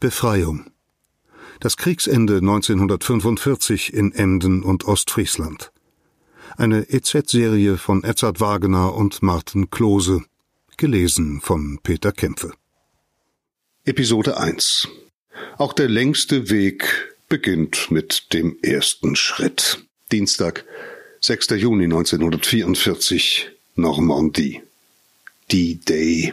Befreiung. Das Kriegsende 1945 in Emden und Ostfriesland. Eine EZ-Serie von Edzard Wagener und Martin Klose. Gelesen von Peter Kämpfe. Episode 1 Auch der längste Weg beginnt mit dem ersten Schritt. Dienstag, 6. Juni 1944, Normandie. D-Day.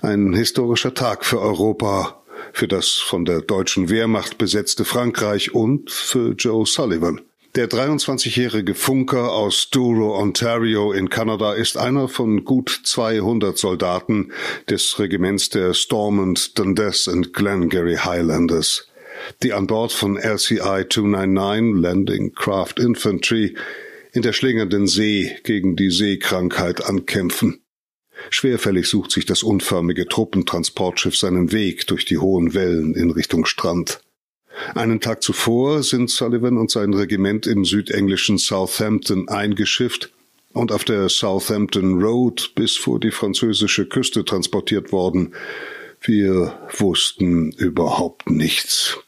Ein historischer Tag für Europa für das von der deutschen Wehrmacht besetzte Frankreich und für Joe Sullivan. Der 23-jährige Funker aus Douro, Ontario in Kanada ist einer von gut 200 Soldaten des Regiments der Stormont, Dundas and Glengarry Highlanders, die an Bord von LCI 299 Landing Craft Infantry in der schlingernden See gegen die Seekrankheit ankämpfen. Schwerfällig sucht sich das unförmige Truppentransportschiff seinen Weg durch die hohen Wellen in Richtung Strand. Einen Tag zuvor sind Sullivan und sein Regiment im südenglischen Southampton eingeschifft und auf der Southampton Road bis vor die französische Küste transportiert worden. Wir wussten überhaupt nichts.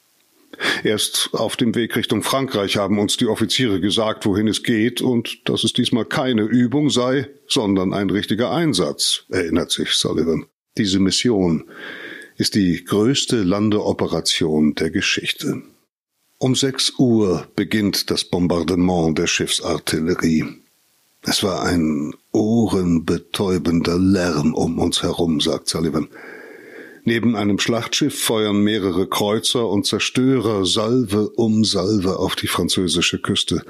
Erst auf dem Weg Richtung Frankreich haben uns die Offiziere gesagt, wohin es geht und dass es diesmal keine Übung sei, sondern ein richtiger Einsatz, erinnert sich Sullivan. Diese Mission ist die größte Landeoperation der Geschichte. Um sechs Uhr beginnt das Bombardement der Schiffsartillerie. Es war ein ohrenbetäubender Lärm um uns herum, sagt Sullivan. Neben einem Schlachtschiff feuern mehrere Kreuzer und Zerstörer Salve um Salve auf die französische Küste.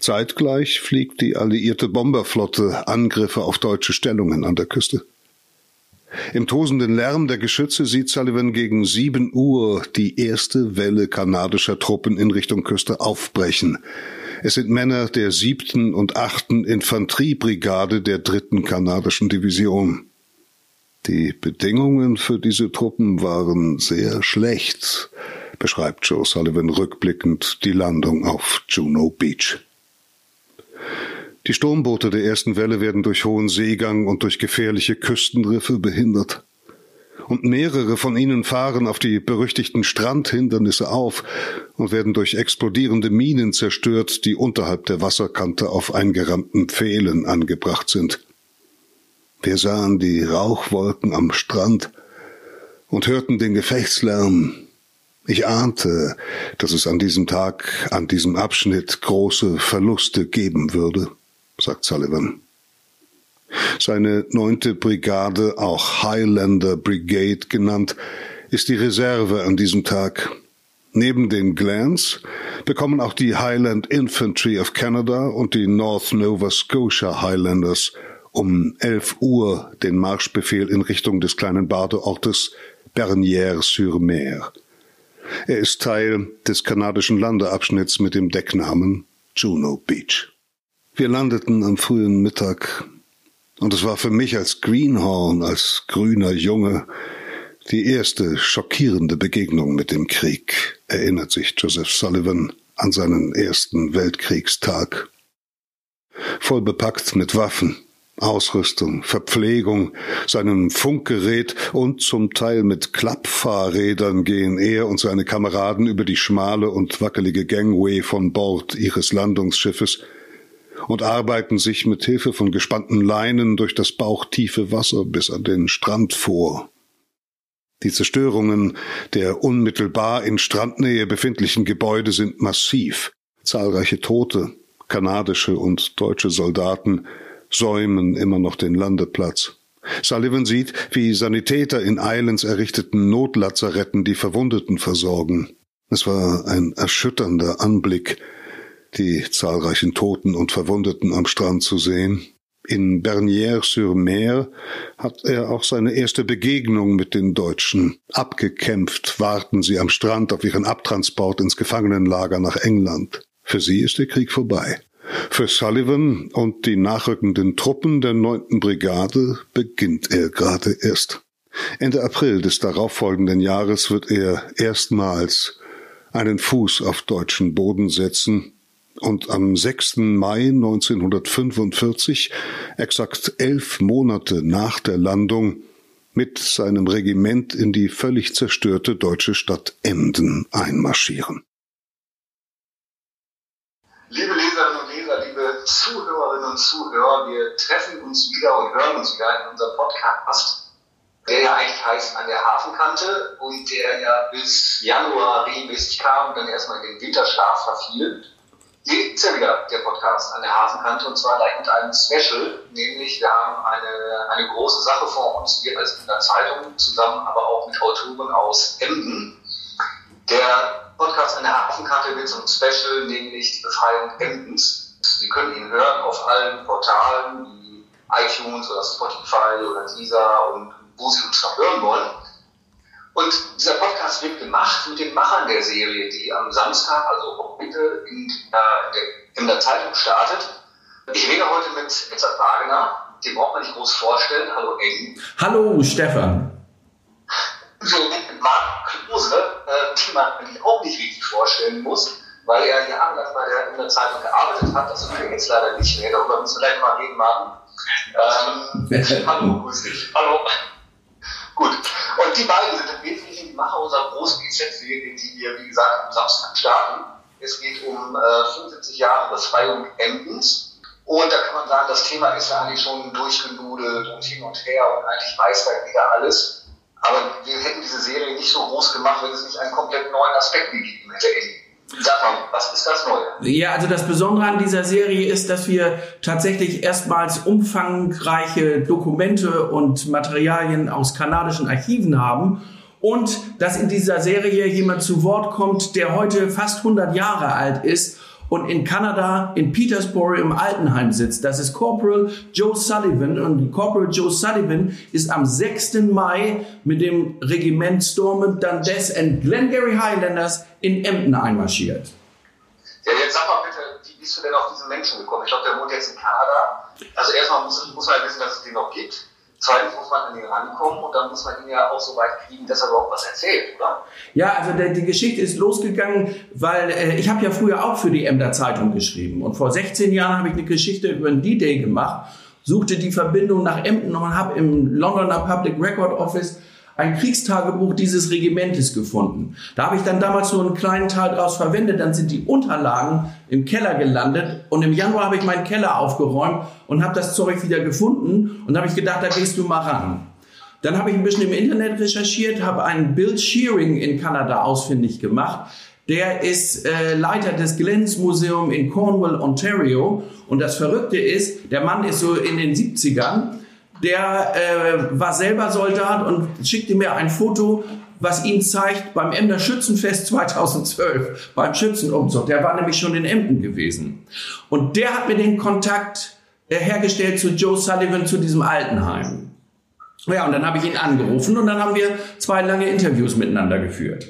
Zeitgleich fliegt die alliierte Bomberflotte Angriffe auf deutsche Stellungen an der Küste. Im tosenden Lärm der Geschütze sieht Sullivan gegen sieben Uhr die erste Welle kanadischer Truppen in Richtung Küste aufbrechen. Es sind Männer der siebten und achten Infanteriebrigade der dritten kanadischen Division. Die Bedingungen für diese Truppen waren sehr schlecht, beschreibt Joe Sullivan rückblickend die Landung auf Juno Beach. Die Sturmboote der ersten Welle werden durch hohen Seegang und durch gefährliche Küstenriffe behindert. Und mehrere von ihnen fahren auf die berüchtigten Strandhindernisse auf und werden durch explodierende Minen zerstört, die unterhalb der Wasserkante auf eingerammten Pfählen angebracht sind. Wir sahen die Rauchwolken am Strand und hörten den Gefechtslärm. Ich ahnte, dass es an diesem Tag, an diesem Abschnitt große Verluste geben würde, sagt Sullivan. Seine neunte Brigade, auch Highlander Brigade genannt, ist die Reserve an diesem Tag. Neben den Glens bekommen auch die Highland Infantry of Canada und die North Nova Scotia Highlanders um 11 Uhr den Marschbefehl in Richtung des kleinen Badeortes Bernières-sur-Mer. Er ist Teil des kanadischen Landeabschnitts mit dem Decknamen Juno Beach. Wir landeten am frühen Mittag und es war für mich als Greenhorn, als grüner Junge, die erste schockierende Begegnung mit dem Krieg, erinnert sich Joseph Sullivan an seinen ersten Weltkriegstag. Voll bepackt mit Waffen, Ausrüstung, Verpflegung, seinem Funkgerät und zum Teil mit Klappfahrrädern gehen er und seine Kameraden über die schmale und wackelige Gangway von Bord ihres Landungsschiffes und arbeiten sich mit Hilfe von gespannten Leinen durch das bauchtiefe Wasser bis an den Strand vor. Die Zerstörungen der unmittelbar in Strandnähe befindlichen Gebäude sind massiv. Zahlreiche Tote, kanadische und deutsche Soldaten säumen immer noch den Landeplatz. Sullivan sieht, wie Sanitäter in Islands errichteten Notlazaretten die Verwundeten versorgen. Es war ein erschütternder Anblick, die zahlreichen Toten und Verwundeten am Strand zu sehen. In Bernières-sur-Mer hat er auch seine erste Begegnung mit den Deutschen. Abgekämpft warten sie am Strand auf ihren Abtransport ins Gefangenenlager nach England. Für sie ist der Krieg vorbei. Für Sullivan und die nachrückenden Truppen der neunten Brigade beginnt er gerade erst. Ende April des darauffolgenden Jahres wird er erstmals einen Fuß auf deutschen Boden setzen und am 6. Mai 1945, exakt elf Monate nach der Landung, mit seinem Regiment in die völlig zerstörte deutsche Stadt Emden einmarschieren. Liebe Leserinnen und Leser, liebe Zuhörerinnen und Zuhörer, wir treffen uns wieder und hören uns wieder in unserem Podcast, der ja eigentlich heißt An der Hafenkante und der ja bis Januar regelmäßig kam und dann erstmal in den Winterschlaf verfiel. Hier ist ja wieder der Podcast an der Hafenkante und zwar gleich mit einem Special, nämlich wir haben eine, eine große Sache vor uns, wir als in der Zeitung zusammen, aber auch mit Autoren aus Emden. Der Podcast an der Hafenkarte wird ein Special, nämlich die Befreiung Emdens. Sie können ihn hören auf allen Portalen wie iTunes oder Spotify oder Deezer und wo Sie uns noch hören wollen. Und dieser Podcast wird gemacht mit den Machern der Serie, die am Samstag, also heute, in der, in der Zeitung startet. Ich rede heute mit Edzard Wagner, den braucht man nicht groß vorstellen. Hallo Eng. Hallo Stefan. So mit Marc Klose, äh, die man eigentlich auch nicht richtig vorstellen muss, weil er jahrelang bei der, in der Zeitung gearbeitet hat. Das ist jetzt leider nicht mehr. Darüber müssen wir gleich mal reden, Martin. Ähm, hallo, grüß dich. Hallo. Gut. Und die beiden sind im Wesentlichen die Macher unserer großen GZ-Serie, die wir, wie gesagt, am Samstag starten. Es geht um äh, 75 Jahre Befreiung Emdens. Und da kann man sagen, das Thema ist ja eigentlich schon durchgenudelt und hin und her und eigentlich weiß da jeder alles. Aber wir hätten diese Serie nicht so groß gemacht, wenn es nicht einen komplett neuen Aspekt gegeben hätte. Sag mal, was ist das Neue? Ja, also das Besondere an dieser Serie ist, dass wir tatsächlich erstmals umfangreiche Dokumente und Materialien aus kanadischen Archiven haben und dass in dieser Serie jemand zu Wort kommt, der heute fast 100 Jahre alt ist und in Kanada, in Petersburg im Altenheim sitzt. Das ist Corporal Joe Sullivan und Corporal Joe Sullivan ist am 6. Mai mit dem Regiment Stormont Dundas and Glengarry Highlanders in Emden einmarschiert. Ja, jetzt sag mal bitte, wie bist du denn auf diesen Menschen gekommen? Ich glaube, der wohnt jetzt in Kanada. Also erstmal muss, muss man wissen, dass es den noch gibt. Zweitens muss man an ihn rankommen und dann muss man ihn ja auch so weit kriegen, dass er überhaupt was erzählt, oder? Ja, also der, die Geschichte ist losgegangen, weil äh, ich habe ja früher auch für die Emder Zeitung geschrieben und vor 16 Jahren habe ich eine Geschichte über den D-Day gemacht, suchte die Verbindung nach Emden und habe im Londoner Public Record Office ein Kriegstagebuch dieses Regimentes gefunden. Da habe ich dann damals nur einen kleinen Teil daraus verwendet, dann sind die Unterlagen im Keller gelandet und im Januar habe ich meinen Keller aufgeräumt und habe das Zeug wieder gefunden und habe ich gedacht, da gehst du mal ran. Dann habe ich ein bisschen im Internet recherchiert, habe einen Bill Shearing in Kanada ausfindig gemacht. Der ist äh, Leiter des Glens Museum in Cornwall, Ontario. Und das Verrückte ist, der Mann ist so in den 70ern der äh, war selber Soldat und schickte mir ein Foto, was ihn zeigt beim Emder Schützenfest 2012, beim Schützenumzug. Der war nämlich schon in Emden gewesen. Und der hat mir den Kontakt äh, hergestellt zu Joe Sullivan, zu diesem Altenheim. Ja, und dann habe ich ihn angerufen und dann haben wir zwei lange Interviews miteinander geführt.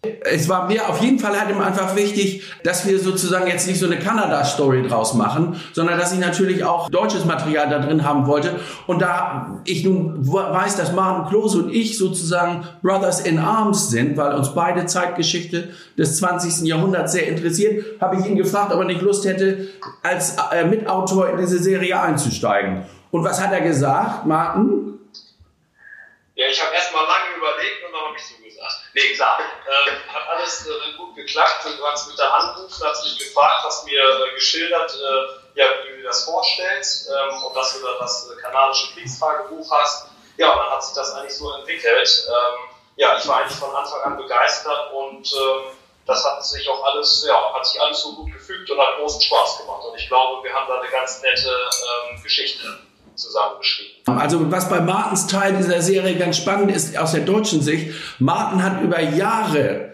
Es war mir auf jeden Fall halt immer einfach wichtig, dass wir sozusagen jetzt nicht so eine Kanada-Story draus machen, sondern dass ich natürlich auch deutsches Material da drin haben wollte. Und da ich nun weiß, dass Martin Klose und ich sozusagen Brothers in Arms sind, weil uns beide Zeitgeschichte des 20. Jahrhunderts sehr interessiert, habe ich ihn gefragt, ob er nicht Lust hätte, als äh, Mitautor in diese Serie einzusteigen. Und was hat er gesagt, Martin? Ja, ich habe erst mal lange überlegt und habe ich so. Nee, klar. Äh, hat alles äh, gut geklappt. Du hast mit der angerufen, hast mich gefragt, hast mir äh, geschildert, äh, ja, wie du dir das vorstellst ähm, und dass du dann das kanadische Kriegstagebuch hast. Ja, und dann hat sich das eigentlich so entwickelt. Ähm, ja, ich war eigentlich von Anfang an begeistert und ähm, das hat sich auch alles, ja, hat sich alles so gut gefügt und hat großen Spaß gemacht. Und ich glaube, wir haben da eine ganz nette ähm, Geschichte zusammengeschrieben. Also was bei Martens Teil dieser Serie ganz spannend ist aus der deutschen Sicht, Martin hat über Jahre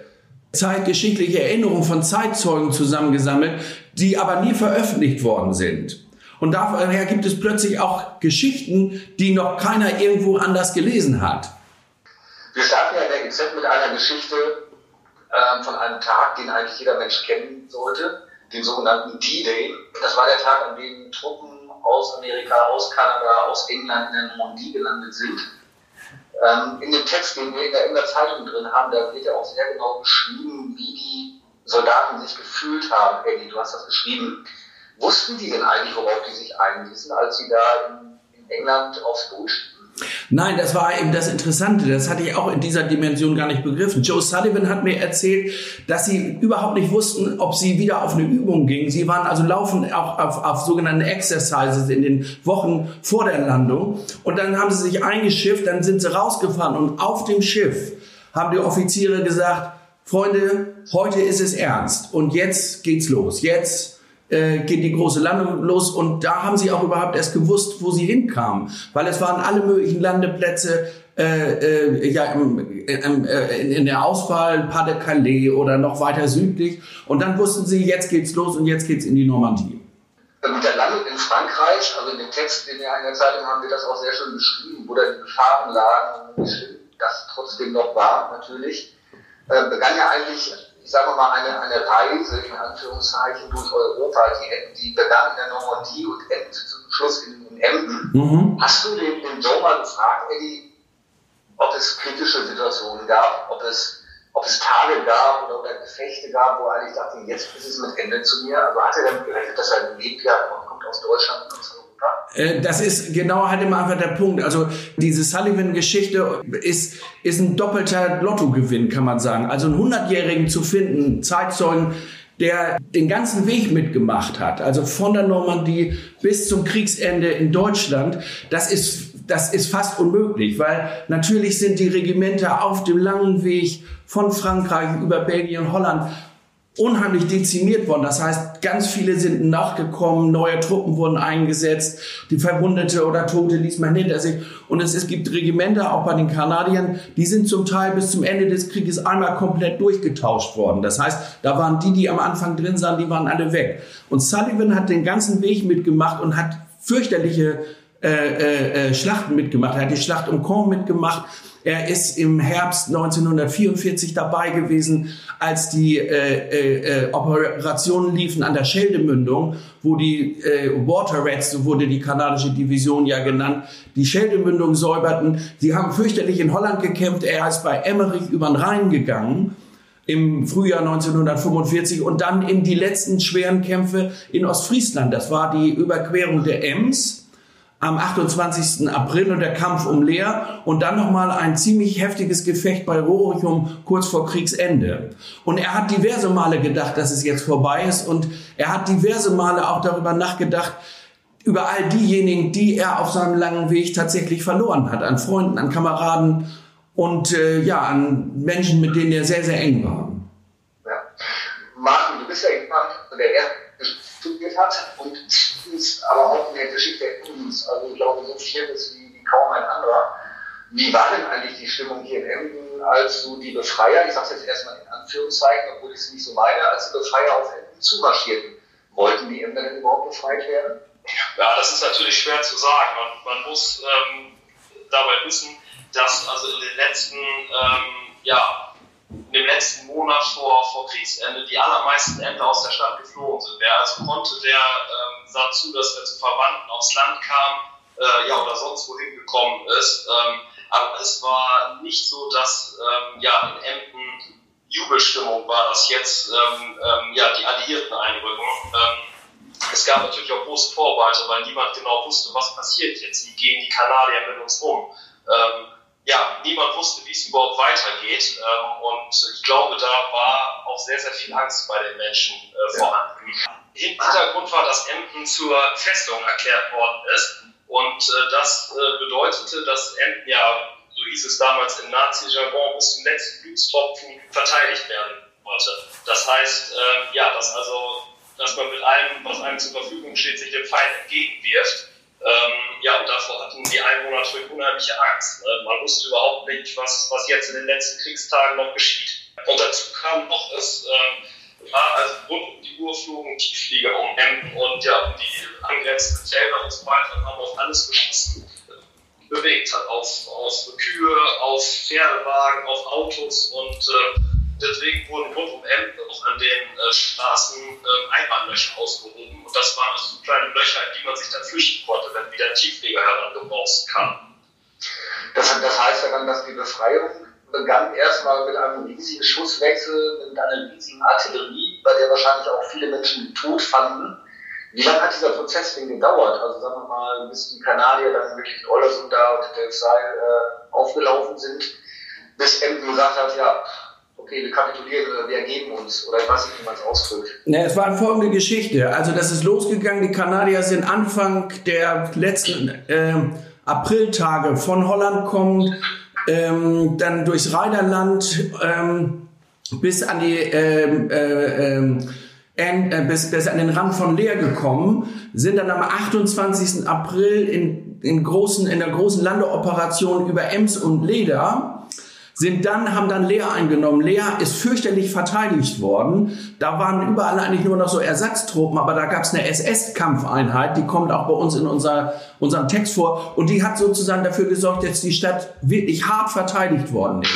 zeitgeschichtliche Erinnerungen von Zeitzeugen zusammengesammelt, die aber nie veröffentlicht worden sind. Und daher gibt es plötzlich auch Geschichten, die noch keiner irgendwo anders gelesen hat. Wir starten ja in der GZ mit einer Geschichte ähm, von einem Tag, den eigentlich jeder Mensch kennen sollte, den sogenannten D-Day. Das war der Tag, an dem Truppen aus Amerika, aus Kanada, aus England in der Normandie gelandet sind. Ähm, in dem Text, den wir in der, in der Zeitung drin haben, da wird ja auch sehr genau beschrieben, wie die Soldaten sich gefühlt haben. Eddie, du hast das geschrieben. Wussten die denn eigentlich, worauf die sich einließen, als sie da in, in England aufs Boot? Nein, das war eben das Interessante. Das hatte ich auch in dieser Dimension gar nicht begriffen. Joe Sullivan hat mir erzählt, dass sie überhaupt nicht wussten, ob sie wieder auf eine Übung gingen. Sie waren also laufend auch auf, auf sogenannte Exercises in den Wochen vor der Landung. Und dann haben sie sich eingeschifft, dann sind sie rausgefahren und auf dem Schiff haben die Offiziere gesagt, Freunde, heute ist es ernst und jetzt geht's los. Jetzt äh, geht die große Landung los. Und da haben sie auch überhaupt erst gewusst, wo sie hinkamen, weil es waren alle möglichen Landeplätze äh, äh, ja, im, im, äh, in der Auswahl Pas de Calais oder noch weiter südlich. Und dann wussten sie, jetzt geht's los und jetzt geht's in die Normandie. Mit der Landung in Frankreich, also in dem Text, den wir in der Zeitung haben wir das auch sehr schön beschrieben, wo da die Gefahren lagen das trotzdem noch war, natürlich, äh, begann ja eigentlich ich sage mal, eine, eine Reise in Anführungszeichen durch Europa, die, die begann in der Normandie und endete zum Schluss in, in Emden. Mhm. Hast du den, den Joe mal gefragt, Eddie, ob es kritische Situationen gab, ob es, ob es Tage gab oder, oder Gefechte gab, wo er eigentlich dachte, jetzt ist es mit Ende zu mir? Also hat er damit gerechnet, dass er lebt ja und kommt aus Deutschland und so äh, das ist genau halt immer einfach der Punkt. Also diese Sullivan-Geschichte ist, ist ein doppelter Lottogewinn, kann man sagen. Also einen 100-Jährigen zu finden, Zeitzeugen, der den ganzen Weg mitgemacht hat, also von der Normandie bis zum Kriegsende in Deutschland, das ist, das ist fast unmöglich, weil natürlich sind die Regimenter auf dem langen Weg von Frankreich über Belgien, Holland unheimlich dezimiert worden. Das heißt, ganz viele sind nachgekommen, neue Truppen wurden eingesetzt, die Verwundete oder Tote ließ man hinter sich. Und es, es gibt Regimenter, auch bei den Kanadiern, die sind zum Teil bis zum Ende des Krieges einmal komplett durchgetauscht worden. Das heißt, da waren die, die am Anfang drin sahen, die waren alle weg. Und Sullivan hat den ganzen Weg mitgemacht und hat fürchterliche äh, äh, äh Schlachten mitgemacht. Er hat die Schlacht um Caen mitgemacht. Er ist im Herbst 1944 dabei gewesen, als die äh, äh, äh, Operationen liefen an der Scheldemündung, wo die äh, Water Rats, so wurde die kanadische Division ja genannt, die Scheldemündung säuberten. Sie haben fürchterlich in Holland gekämpft. Er ist bei Emmerich über den Rhein gegangen im Frühjahr 1945 und dann in die letzten schweren Kämpfe in Ostfriesland. Das war die Überquerung der Ems am 28. April und der Kampf um Leer und dann nochmal ein ziemlich heftiges Gefecht bei Rorichum kurz vor Kriegsende. Und er hat diverse Male gedacht, dass es jetzt vorbei ist und er hat diverse Male auch darüber nachgedacht, über all diejenigen, die er auf seinem langen Weg tatsächlich verloren hat, an Freunden, an Kameraden und äh, ja, an Menschen, mit denen er sehr, sehr eng war. Ja. Martin, du bist ja jemand, der studiert hat und ist aber auch in der Geschichte Emdens, also ich glaube, so viel ist wie, wie kaum ein anderer. Wie war denn eigentlich die Stimmung hier in Emden, als so die Befreier, ich sage es jetzt erstmal in Anführungszeichen, obwohl ich es nicht so meine, als die Befreier auf Emden zumarschierten? Wollten die Emden denn überhaupt befreit werden? Ja, das ist natürlich schwer zu sagen. Man, man muss ähm, dabei wissen, dass also in den letzten ähm, ja, in dem letzten Monat vor, vor Kriegsende die allermeisten Ämter aus der Stadt geflohen sind. Wer also konnte, der ähm, sah zu, dass er zu Verwandten aufs Land kam äh, ja, oder sonst wohin gekommen ist. Ähm, aber es war nicht so, dass ähm, ja, in Emden Jubelstimmung war, dass jetzt ähm, ähm, ja, die Alliierten einrücken. Ähm, es gab natürlich auch große Vorbehalte, weil niemand genau wusste, was passiert jetzt. Wie gehen die Kanadier mit uns um? Ja, niemand wusste, wie es überhaupt weitergeht. Und ich glaube, da war auch sehr, sehr viel Angst bei den Menschen äh, vorhanden. Hintergrund war, dass Emden zur Festung erklärt worden ist. Und äh, das äh, bedeutete, dass Emden ja, so hieß es damals im Nazi-Jargon, bis zum letzten Blutstropfen verteidigt werden wollte. Das heißt, äh, ja, dass also, dass man mit allem, was einem zur Verfügung steht, sich dem Feind entgegenwirft. Ähm, ja, und davor hatten die Einwohner natürlich unheimliche Angst. Ne? Man wusste überhaupt nicht, was, was jetzt in den letzten Kriegstagen noch geschieht. Und dazu kam noch, es ähm, war also rund um die Uhr flogen Tiefflieger um Emden und ja, die angrenzenden Felder und so weiter haben auf alles geschossen bewegt hat. Auf, auf Kühe, auf Pferdewagen, auf Autos und äh, Deswegen wurden rund um Emden auch an den äh, Straßen äh, Einbahnlöcher ausgehoben. Und das waren also so kleine Löcher, in die man sich dann flüchten konnte, wenn wieder Tiefflieger herangebraucht kam. Das, das heißt ja dann, dass die Befreiung begann erstmal mit einem riesigen Schusswechsel, mit einer riesigen Artillerie, bei der wahrscheinlich auch viele Menschen Tod fanden. Wie lange hat dieser Prozess denn gedauert? Also sagen wir mal, bis die Kanadier dann wirklich in Ollersund da und der Seil äh, aufgelaufen sind, bis Emden gesagt hat, ja, okay, wir kapitulieren oder wir ergeben uns oder ich weiß nicht, wie man es ausdrückt. Ne, es war folgende Geschichte. Also das ist losgegangen, die Kanadier sind Anfang der letzten äh, Apriltage von Holland kommt, ähm, dann durchs Rheinerland ähm, bis an die ähm, äh, ähm, äh, bis, bis an den Rand von Leer gekommen, sind dann am 28. April in, in, großen, in der großen Landeoperation über Ems und Leder sind dann, haben dann Leer eingenommen. Leer ist fürchterlich verteidigt worden. Da waren überall eigentlich nur noch so Ersatztruppen, aber da gab es eine SS-Kampfeinheit, die kommt auch bei uns in unser, unserem Text vor. Und die hat sozusagen dafür gesorgt, dass die Stadt wirklich hart verteidigt worden ist.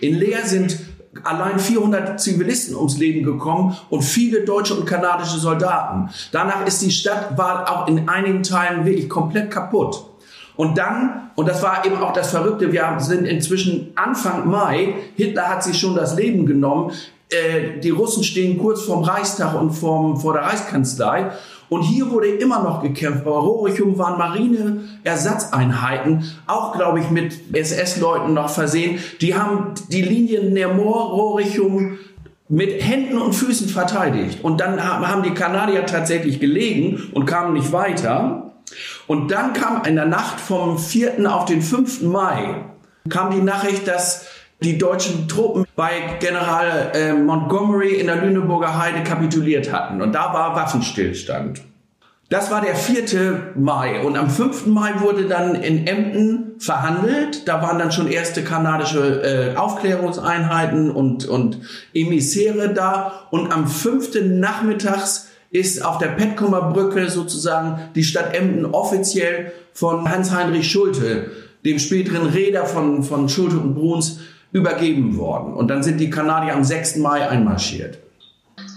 In Leer sind allein 400 Zivilisten ums Leben gekommen und viele deutsche und kanadische Soldaten. Danach ist die Stadt, war auch in einigen Teilen wirklich komplett kaputt. Und dann, und das war eben auch das Verrückte, wir sind inzwischen Anfang Mai, Hitler hat sich schon das Leben genommen, äh, die Russen stehen kurz vorm Reichstag und vorm, vor der Reichskanzlei. Und hier wurde immer noch gekämpft. Bei Rorichum waren Marine-Ersatzeinheiten, auch, glaube ich, mit SS-Leuten noch versehen. Die haben die Linien Nermor, Rorichum, mit Händen und Füßen verteidigt. Und dann haben die Kanadier tatsächlich gelegen und kamen nicht weiter. Und dann kam in der Nacht vom 4. auf den 5. Mai kam die Nachricht, dass die deutschen Truppen bei General äh, Montgomery in der Lüneburger Heide kapituliert hatten. Und da war Waffenstillstand. Das war der 4. Mai. Und am 5. Mai wurde dann in Emden verhandelt. Da waren dann schon erste kanadische äh, Aufklärungseinheiten und, und Emissäre da. Und am 5. nachmittags ist auf der Petkumer Brücke sozusagen die Stadt Emden offiziell von Hans-Heinrich Schulte, dem späteren Räder von, von Schulte und Bruns, übergeben worden. Und dann sind die Kanadier am 6. Mai einmarschiert.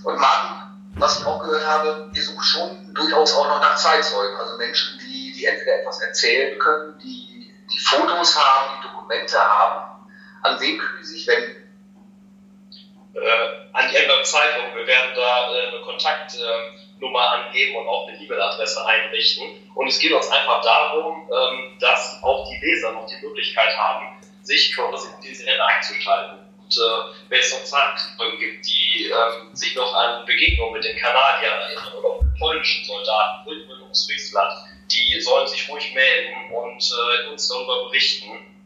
Und Martin, was ich auch gehört habe, ihr sucht schon durchaus auch noch nach Zeitzeugen, also Menschen, die, die entweder etwas erzählen können, die, die Fotos haben, die Dokumente haben. An wen können die sich wenden? Äh, an die Emder Zeitung. Wir werden da äh, eine Kontaktnummer angeben und auch eine E-Mail-Adresse einrichten. Und es geht uns einfach darum, ähm, dass auch die Leser noch die Möglichkeit haben, sich quasi in diese Hände einzuschalten. Und äh, wenn es noch Zeitzeugen gibt, die ähm, sich noch an Begegnungen mit den Kanadiern erinnern oder mit polnischen Soldaten in Friesland, die sollen sich ruhig melden und äh, uns darüber berichten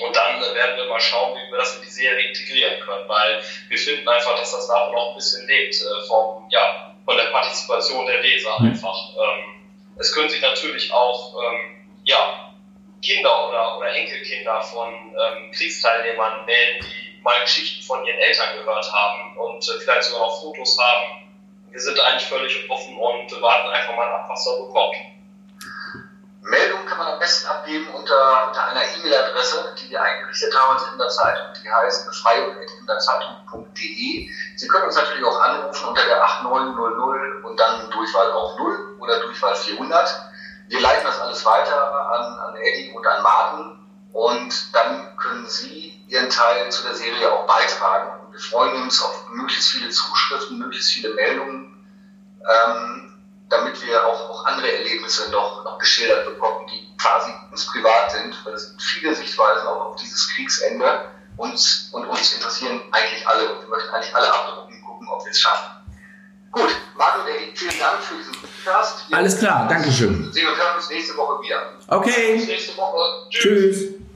und dann werden wir mal schauen, wie wir das in die Serie integrieren können, weil wir finden einfach, dass das da noch ein bisschen lebt äh, vom, ja, von der Partizipation der Leser mhm. einfach. Ähm, es können sich natürlich auch ähm, ja, Kinder oder, oder Enkelkinder von ähm, Kriegsteilnehmern melden, die mal Geschichten von ihren Eltern gehört haben und äh, vielleicht sogar noch Fotos haben. Wir sind eigentlich völlig offen und warten einfach mal ab, was da so kommt. Meldungen kann man am besten abgeben unter, unter einer E-Mail-Adresse, die wir eingerichtet haben in der Zeitung. Die heißt befreiung.inderzeitung.de. Sie können uns natürlich auch anrufen unter der 8900 und dann Durchwahl auf 0 oder Durchwahl 400. Wir leiten das alles weiter an, an Eddie und an Martin und dann können Sie Ihren Teil zu der Serie auch beitragen. Wir freuen uns auf möglichst viele Zuschriften, möglichst viele Meldungen. Ähm, damit wir auch, auch andere Erlebnisse noch, noch geschildert bekommen, die quasi uns privat sind, weil es gibt viele Sichtweisen auch auf dieses Kriegsende uns, und uns interessieren eigentlich alle und wir möchten eigentlich alle abdrucken, gucken, ob wir es schaffen. Gut, und Eddie, vielen Dank für diesen Podcast. Alles klar, Dankeschön. Wir hören uns nächste Woche wieder. Okay. Bis nächste Woche. Tschüss. Tschüss.